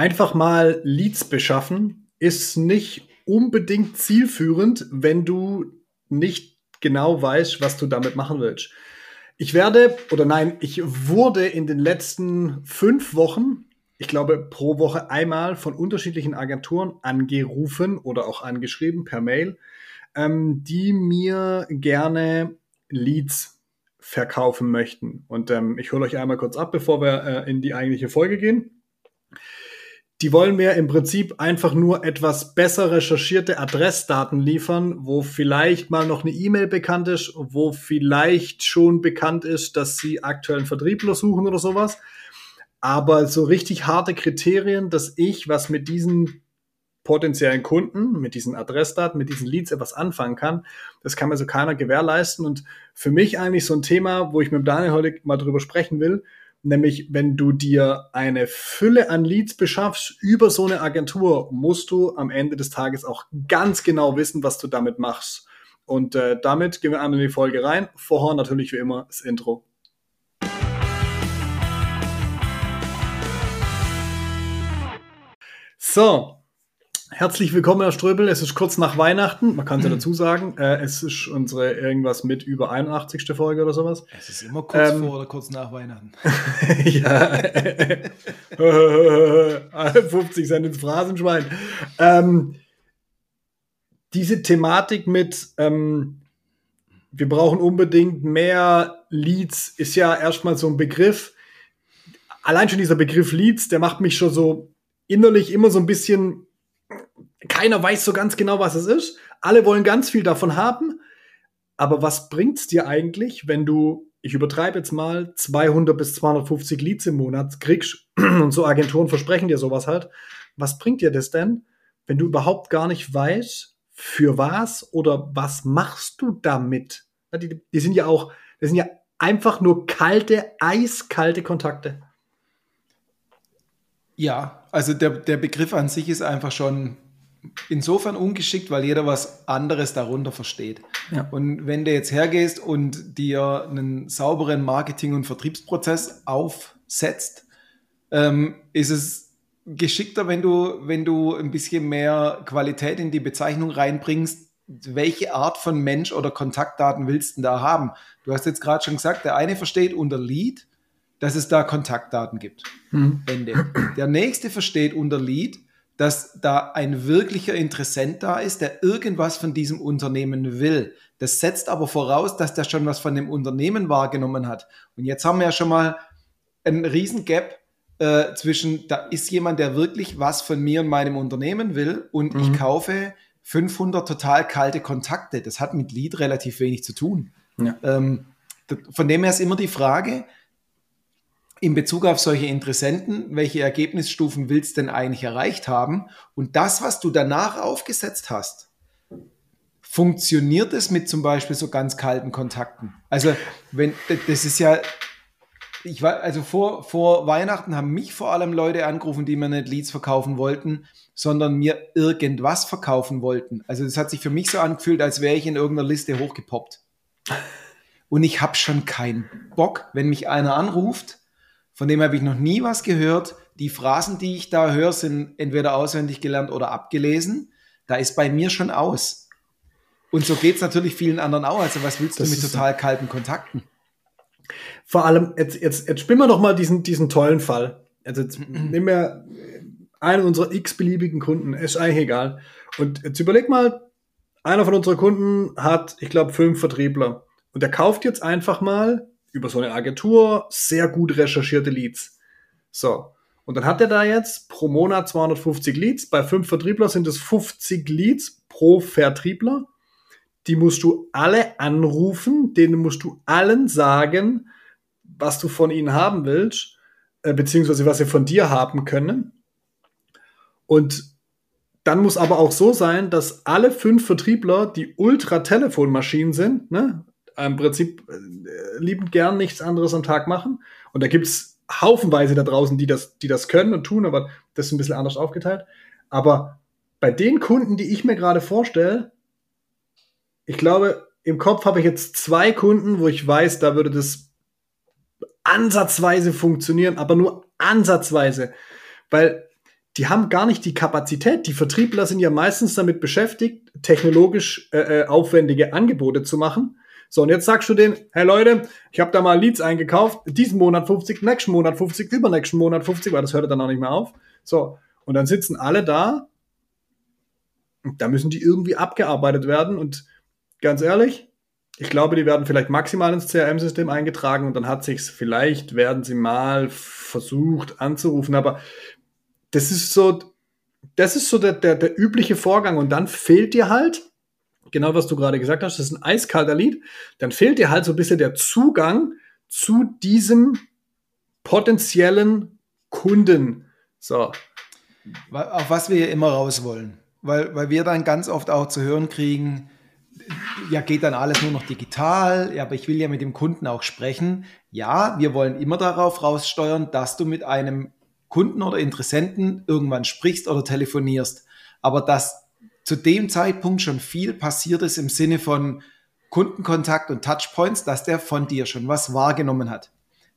einfach mal Leads beschaffen ist nicht unbedingt zielführend, wenn du nicht genau weißt, was du damit machen willst. Ich werde, oder nein, ich wurde in den letzten fünf Wochen, ich glaube pro Woche einmal von unterschiedlichen Agenturen angerufen oder auch angeschrieben per Mail, ähm, die mir gerne Leads verkaufen möchten. Und ähm, ich hole euch einmal kurz ab, bevor wir äh, in die eigentliche Folge gehen die wollen mir im Prinzip einfach nur etwas besser recherchierte Adressdaten liefern, wo vielleicht mal noch eine E-Mail bekannt ist, wo vielleicht schon bekannt ist, dass sie aktuell einen Vertriebler suchen oder sowas. Aber so richtig harte Kriterien, dass ich was mit diesen potenziellen Kunden, mit diesen Adressdaten, mit diesen Leads etwas anfangen kann, das kann mir so keiner gewährleisten. Und für mich eigentlich so ein Thema, wo ich mit Daniel heute mal drüber sprechen will, Nämlich, wenn du dir eine Fülle an Leads beschaffst über so eine Agentur, musst du am Ende des Tages auch ganz genau wissen, was du damit machst. Und äh, damit gehen wir einmal in die Folge rein. Vorher natürlich wie immer das Intro. So, Herzlich willkommen, Herr Ströbel. Es ist kurz nach Weihnachten. Man kann es ja dazu sagen. Äh, es ist unsere irgendwas mit über 81. Folge oder sowas. Es ist immer kurz ähm, vor oder kurz nach Weihnachten. ja. 50 Cent ins Phrasenschwein. Ähm, diese Thematik mit, ähm, wir brauchen unbedingt mehr Leads, ist ja erstmal so ein Begriff. Allein schon dieser Begriff Leads, der macht mich schon so innerlich immer so ein bisschen keiner weiß so ganz genau, was es ist. Alle wollen ganz viel davon haben. Aber was bringt's dir eigentlich, wenn du, ich übertreibe jetzt mal, 200 bis 250 Leads im Monat kriegst und so Agenturen versprechen dir sowas halt. Was bringt dir das denn, wenn du überhaupt gar nicht weißt, für was oder was machst du damit? Die, die sind ja auch, das sind ja einfach nur kalte, eiskalte Kontakte. Ja, also der, der Begriff an sich ist einfach schon insofern ungeschickt, weil jeder was anderes darunter versteht. Ja. Und wenn du jetzt hergehst und dir einen sauberen Marketing- und Vertriebsprozess aufsetzt, ähm, ist es geschickter, wenn du, wenn du ein bisschen mehr Qualität in die Bezeichnung reinbringst, welche Art von Mensch oder Kontaktdaten willst du da haben? Du hast jetzt gerade schon gesagt, der eine versteht unter Lead, dass es da Kontaktdaten gibt. Hm. Ende. Der nächste versteht unter Lead, dass da ein wirklicher Interessent da ist, der irgendwas von diesem Unternehmen will. Das setzt aber voraus, dass der schon was von dem Unternehmen wahrgenommen hat. Und jetzt haben wir ja schon mal einen riesen Gap äh, zwischen, da ist jemand, der wirklich was von mir und meinem Unternehmen will und mhm. ich kaufe 500 total kalte Kontakte. Das hat mit Lead relativ wenig zu tun. Ja. Ähm, von dem her ist immer die Frage, in Bezug auf solche Interessenten, welche Ergebnisstufen willst du denn eigentlich erreicht haben? Und das, was du danach aufgesetzt hast, funktioniert es mit zum Beispiel so ganz kalten Kontakten? Also, wenn, das ist ja, ich war, also vor, vor Weihnachten haben mich vor allem Leute angerufen, die mir nicht Leads verkaufen wollten, sondern mir irgendwas verkaufen wollten. Also, das hat sich für mich so angefühlt, als wäre ich in irgendeiner Liste hochgepoppt. Und ich habe schon keinen Bock, wenn mich einer anruft von dem habe ich noch nie was gehört. Die Phrasen, die ich da höre, sind entweder auswendig gelernt oder abgelesen. Da ist bei mir schon aus. Und so geht es natürlich vielen anderen auch. Also was willst das du mit total kalten Kontakten? Vor allem, jetzt, jetzt, jetzt spielen wir doch mal diesen, diesen tollen Fall. Also jetzt nehmen wir einen unserer x-beliebigen Kunden, ist eigentlich egal. Und jetzt überleg mal, einer von unseren Kunden hat, ich glaube, fünf Vertriebler. Und der kauft jetzt einfach mal über so eine Agentur sehr gut recherchierte Leads. So. Und dann hat er da jetzt pro Monat 250 Leads. Bei fünf Vertriebler sind es 50 Leads pro Vertriebler. Die musst du alle anrufen, denen musst du allen sagen, was du von ihnen haben willst, äh, beziehungsweise was sie von dir haben können. Und dann muss aber auch so sein, dass alle fünf Vertriebler die Ultra-Telefonmaschinen sind, ne? Im Prinzip äh, liebend gern nichts anderes am Tag machen. Und da gibt es haufenweise da draußen, die das, die das können und tun, aber das ist ein bisschen anders aufgeteilt. Aber bei den Kunden, die ich mir gerade vorstelle, ich glaube, im Kopf habe ich jetzt zwei Kunden, wo ich weiß, da würde das ansatzweise funktionieren, aber nur ansatzweise. Weil die haben gar nicht die Kapazität. Die Vertriebler sind ja meistens damit beschäftigt, technologisch äh, äh aufwendige Angebote zu machen. So, und jetzt sagst du denen, hey Leute, ich habe da mal Leads eingekauft, diesen Monat 50, nächsten Monat 50, übernächsten Monat 50, weil das hört dann auch nicht mehr auf. So, und dann sitzen alle da, da müssen die irgendwie abgearbeitet werden. Und ganz ehrlich, ich glaube, die werden vielleicht maximal ins CRM-System eingetragen und dann hat sich's, vielleicht werden sie mal versucht anzurufen, aber das ist so, das ist so der, der, der übliche Vorgang und dann fehlt dir halt, genau was du gerade gesagt hast, das ist ein eiskalter Lied, dann fehlt dir halt so ein bisschen der Zugang zu diesem potenziellen Kunden. So. Auf was wir immer raus wollen. Weil, weil wir dann ganz oft auch zu hören kriegen, ja, geht dann alles nur noch digital, ja, aber ich will ja mit dem Kunden auch sprechen. Ja, wir wollen immer darauf raussteuern, dass du mit einem Kunden oder Interessenten irgendwann sprichst oder telefonierst. Aber dass zu dem Zeitpunkt schon viel passiert ist im Sinne von Kundenkontakt und Touchpoints, dass der von dir schon was wahrgenommen hat.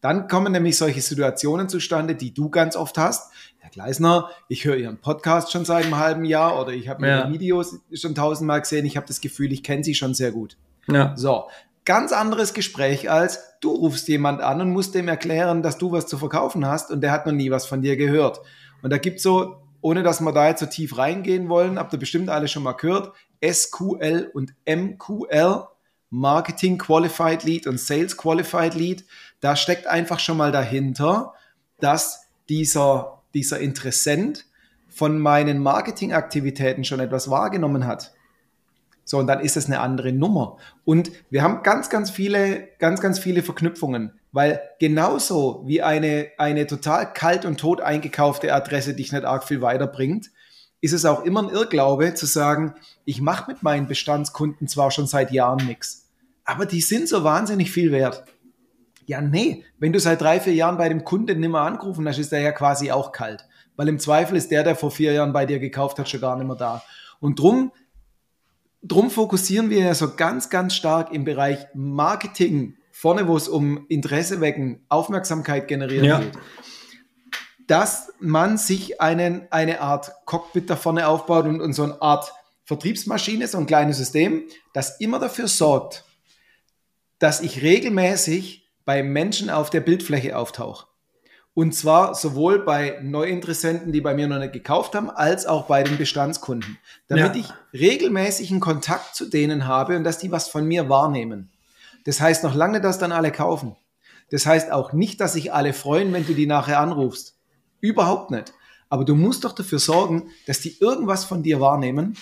Dann kommen nämlich solche Situationen zustande, die du ganz oft hast. Herr Gleisner, ich höre Ihren Podcast schon seit einem halben Jahr oder ich habe ja. Ihre Videos schon tausendmal gesehen. Ich habe das Gefühl, ich kenne Sie schon sehr gut. Ja. So, ganz anderes Gespräch als du rufst jemand an und musst dem erklären, dass du was zu verkaufen hast und der hat noch nie was von dir gehört. Und da gibt's so, ohne dass wir da jetzt so tief reingehen wollen, habt ihr bestimmt alle schon mal gehört, SQL und MQL, Marketing Qualified Lead und Sales Qualified Lead. Da steckt einfach schon mal dahinter, dass dieser, dieser Interessent von meinen Marketingaktivitäten schon etwas wahrgenommen hat. So, und dann ist es eine andere Nummer. Und wir haben ganz, ganz viele, ganz, ganz viele Verknüpfungen, weil genauso wie eine, eine total kalt und tot eingekaufte Adresse dich nicht arg viel weiterbringt, ist es auch immer ein Irrglaube zu sagen, ich mache mit meinen Bestandskunden zwar schon seit Jahren nichts, aber die sind so wahnsinnig viel wert. Ja, nee, wenn du seit drei, vier Jahren bei dem Kunden nimmer angerufen hast, ist der ja quasi auch kalt. Weil im Zweifel ist der, der vor vier Jahren bei dir gekauft hat, schon gar nicht mehr da. Und drum, drum fokussieren wir ja so ganz, ganz stark im Bereich Marketing, vorne, wo es um Interesse wecken, Aufmerksamkeit generieren ja. geht, dass man sich einen, eine Art Cockpit da vorne aufbaut und, und so eine Art Vertriebsmaschine, so ein kleines System, das immer dafür sorgt, dass ich regelmäßig bei Menschen auf der Bildfläche auftauche. Und zwar sowohl bei Neuinteressenten, die bei mir noch nicht gekauft haben, als auch bei den Bestandskunden. Damit ja. ich regelmäßigen Kontakt zu denen habe und dass die was von mir wahrnehmen. Das heißt noch lange, dass dann alle kaufen. Das heißt auch nicht, dass sich alle freuen, wenn du die nachher anrufst. Überhaupt nicht. Aber du musst doch dafür sorgen, dass die irgendwas von dir wahrnehmen,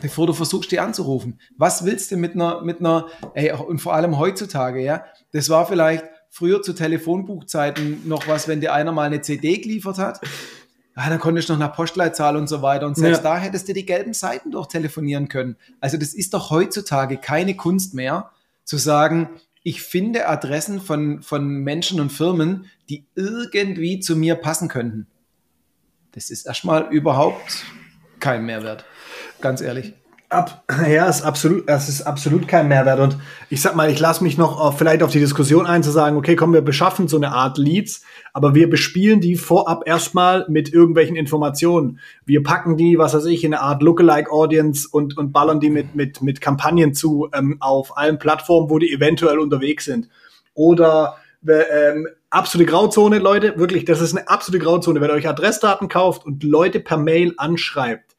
bevor du versuchst, die anzurufen. Was willst du mit einer, mit einer, ey, und vor allem heutzutage, ja, das war vielleicht früher zu Telefonbuchzeiten noch was, wenn dir einer mal eine CD geliefert hat. Ja, dann konntest du noch nach Postleitzahl und so weiter. Und selbst ja. da hättest du die gelben Seiten doch telefonieren können. Also das ist doch heutzutage keine Kunst mehr, zu sagen, ich finde Adressen von, von Menschen und Firmen, die irgendwie zu mir passen könnten. Das ist erstmal überhaupt kein Mehrwert. Ganz ehrlich. Ab, ja, ist absolut, das ist absolut kein Mehrwert. Und ich sag mal, ich lasse mich noch auf, vielleicht auf die Diskussion ein, zu sagen, okay, komm, wir beschaffen so eine Art Leads, aber wir bespielen die vorab erstmal mit irgendwelchen Informationen. Wir packen die, was weiß ich, in eine Art Lookalike Audience und, und ballern die mit, mit, mit Kampagnen zu ähm, auf allen Plattformen, wo die eventuell unterwegs sind. Oder ähm, absolute Grauzone, Leute, wirklich, das ist eine absolute Grauzone. Wenn ihr euch Adressdaten kauft und Leute per Mail anschreibt,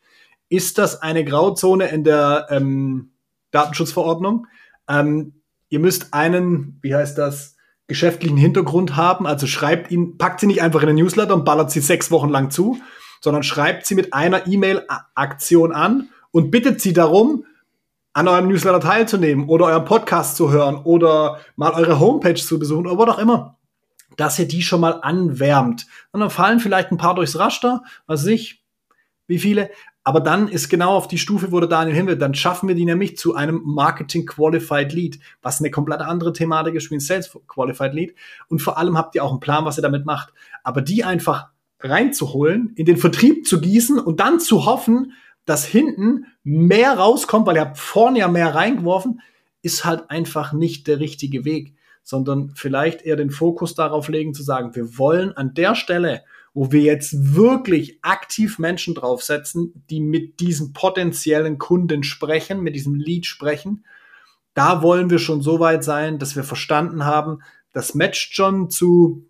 ist das eine Grauzone in der ähm, Datenschutzverordnung. Ähm, ihr müsst einen, wie heißt das, geschäftlichen Hintergrund haben. Also schreibt ihn, packt sie nicht einfach in den Newsletter und ballert sie sechs Wochen lang zu, sondern schreibt sie mit einer E-Mail-Aktion an und bittet sie darum, an eurem Newsletter teilzunehmen oder euren Podcast zu hören oder mal eure Homepage zu besuchen oder was auch immer, dass ihr die schon mal anwärmt. Und dann fallen vielleicht ein paar durchs Raster, was ich, wie viele, aber dann ist genau auf die Stufe, wo der Daniel hin will, dann schaffen wir die nämlich zu einem Marketing Qualified Lead, was eine komplett andere Thematik ist wie ein Sales Qualified Lead. Und vor allem habt ihr auch einen Plan, was ihr damit macht. Aber die einfach reinzuholen, in den Vertrieb zu gießen und dann zu hoffen, dass hinten mehr rauskommt, weil ihr habt vorne ja mehr reingeworfen, ist halt einfach nicht der richtige Weg, sondern vielleicht eher den Fokus darauf legen zu sagen, wir wollen an der Stelle wo wir jetzt wirklich aktiv Menschen draufsetzen, die mit diesem potenziellen Kunden sprechen, mit diesem Lead sprechen. Da wollen wir schon so weit sein, dass wir verstanden haben, das matcht schon zu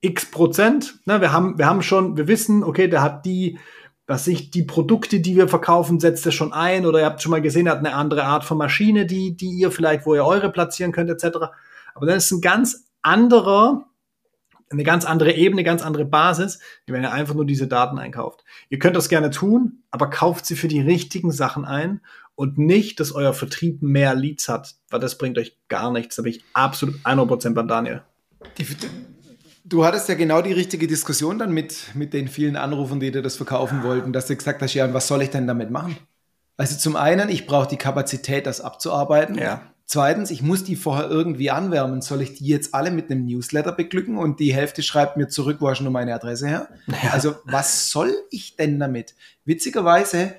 x Prozent. Ne, wir haben, wir haben schon, wir wissen, okay, der hat die, was ich, die Produkte, die wir verkaufen, setzt er schon ein oder ihr habt schon mal gesehen, er hat eine andere Art von Maschine, die, die ihr vielleicht, wo ihr eure platzieren könnt, etc. Aber dann ist ein ganz anderer eine ganz andere Ebene, ganz andere Basis, wenn ihr einfach nur diese Daten einkauft. Ihr könnt das gerne tun, aber kauft sie für die richtigen Sachen ein und nicht, dass euer Vertrieb mehr Leads hat, weil das bringt euch gar nichts. Da bin ich absolut 100% beim Daniel. Die, du hattest ja genau die richtige Diskussion dann mit, mit den vielen Anrufen, die dir das verkaufen wollten, dass du gesagt hast, ja, was soll ich denn damit machen? Also zum einen, ich brauche die Kapazität, das abzuarbeiten. Ja. Zweitens, ich muss die vorher irgendwie anwärmen. Soll ich die jetzt alle mit einem Newsletter beglücken und die Hälfte schreibt mir zurück, wo hast du nur meine Adresse her? Ja. Also, was soll ich denn damit? Witzigerweise,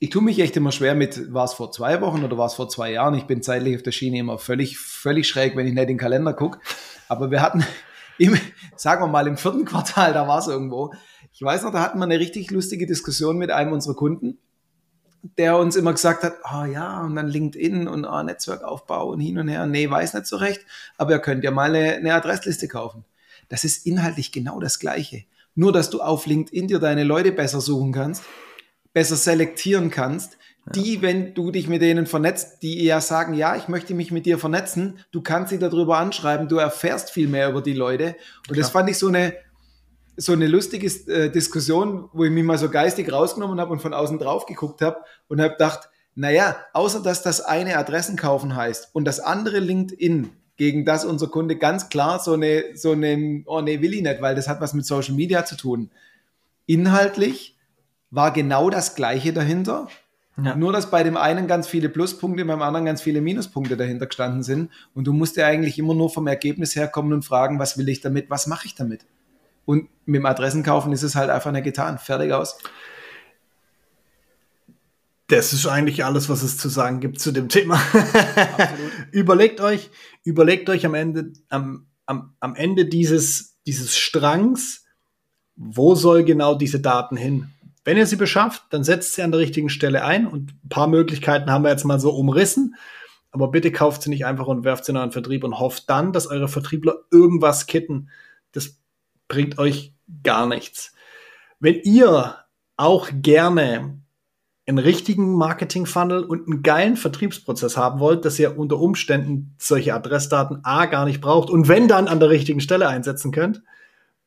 ich tue mich echt immer schwer mit, war es vor zwei Wochen oder war es vor zwei Jahren? Ich bin zeitlich auf der Schiene immer völlig, völlig schräg, wenn ich nicht in den Kalender gucke. Aber wir hatten, im, sagen wir mal, im vierten Quartal, da war es irgendwo. Ich weiß noch, da hatten wir eine richtig lustige Diskussion mit einem unserer Kunden der uns immer gesagt hat, ah oh ja, und dann LinkedIn und oh, Netzwerkaufbau und hin und her. Nee, weiß nicht so recht, aber ihr könnt ja mal eine, eine Adressliste kaufen. Das ist inhaltlich genau das Gleiche. Nur, dass du auf LinkedIn dir deine Leute besser suchen kannst, besser selektieren kannst, die, wenn du dich mit denen vernetzt, die eher sagen, ja, ich möchte mich mit dir vernetzen, du kannst sie darüber anschreiben, du erfährst viel mehr über die Leute. Und Klar. das fand ich so eine, so eine lustige äh, Diskussion, wo ich mich mal so geistig rausgenommen habe und von außen drauf geguckt habe und habe gedacht, naja, außer dass das eine Adressen kaufen heißt und das andere LinkedIn, gegen das unser Kunde ganz klar so eine, so eine, oh nee, will ich nicht, weil das hat was mit Social Media zu tun. Inhaltlich war genau das Gleiche dahinter. Ja. Nur, dass bei dem einen ganz viele Pluspunkte, beim anderen ganz viele Minuspunkte dahinter gestanden sind. Und du musst ja eigentlich immer nur vom Ergebnis herkommen und fragen, was will ich damit, was mache ich damit? Und mit dem Adressenkaufen ist es halt einfach nicht getan. Fertig aus. Das ist eigentlich alles, was es zu sagen gibt zu dem Thema. überlegt euch, überlegt euch am Ende, am, am, am Ende dieses, dieses Strangs, wo soll genau diese Daten hin? Wenn ihr sie beschafft, dann setzt sie an der richtigen Stelle ein und ein paar Möglichkeiten haben wir jetzt mal so umrissen. Aber bitte kauft sie nicht einfach und werft sie in euren Vertrieb und hofft dann, dass eure Vertriebler irgendwas kitten. Das bringt euch gar nichts. Wenn ihr auch gerne einen richtigen Marketing-Funnel und einen geilen Vertriebsprozess haben wollt, dass ihr unter Umständen solche Adressdaten A gar nicht braucht und wenn dann an der richtigen Stelle einsetzen könnt,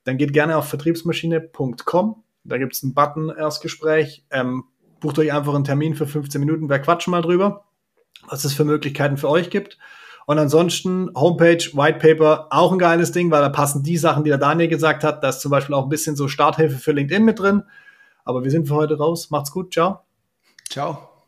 dann geht gerne auf vertriebsmaschine.com. Da gibt es einen Button Erstgespräch. Ähm, bucht euch einfach einen Termin für 15 Minuten. Wir quatschen mal drüber, was es für Möglichkeiten für euch gibt. Und ansonsten Homepage, White Paper, auch ein geiles Ding, weil da passen die Sachen, die der Daniel gesagt hat. Da ist zum Beispiel auch ein bisschen so Starthilfe für LinkedIn mit drin. Aber wir sind für heute raus. Macht's gut. Ciao. Ciao.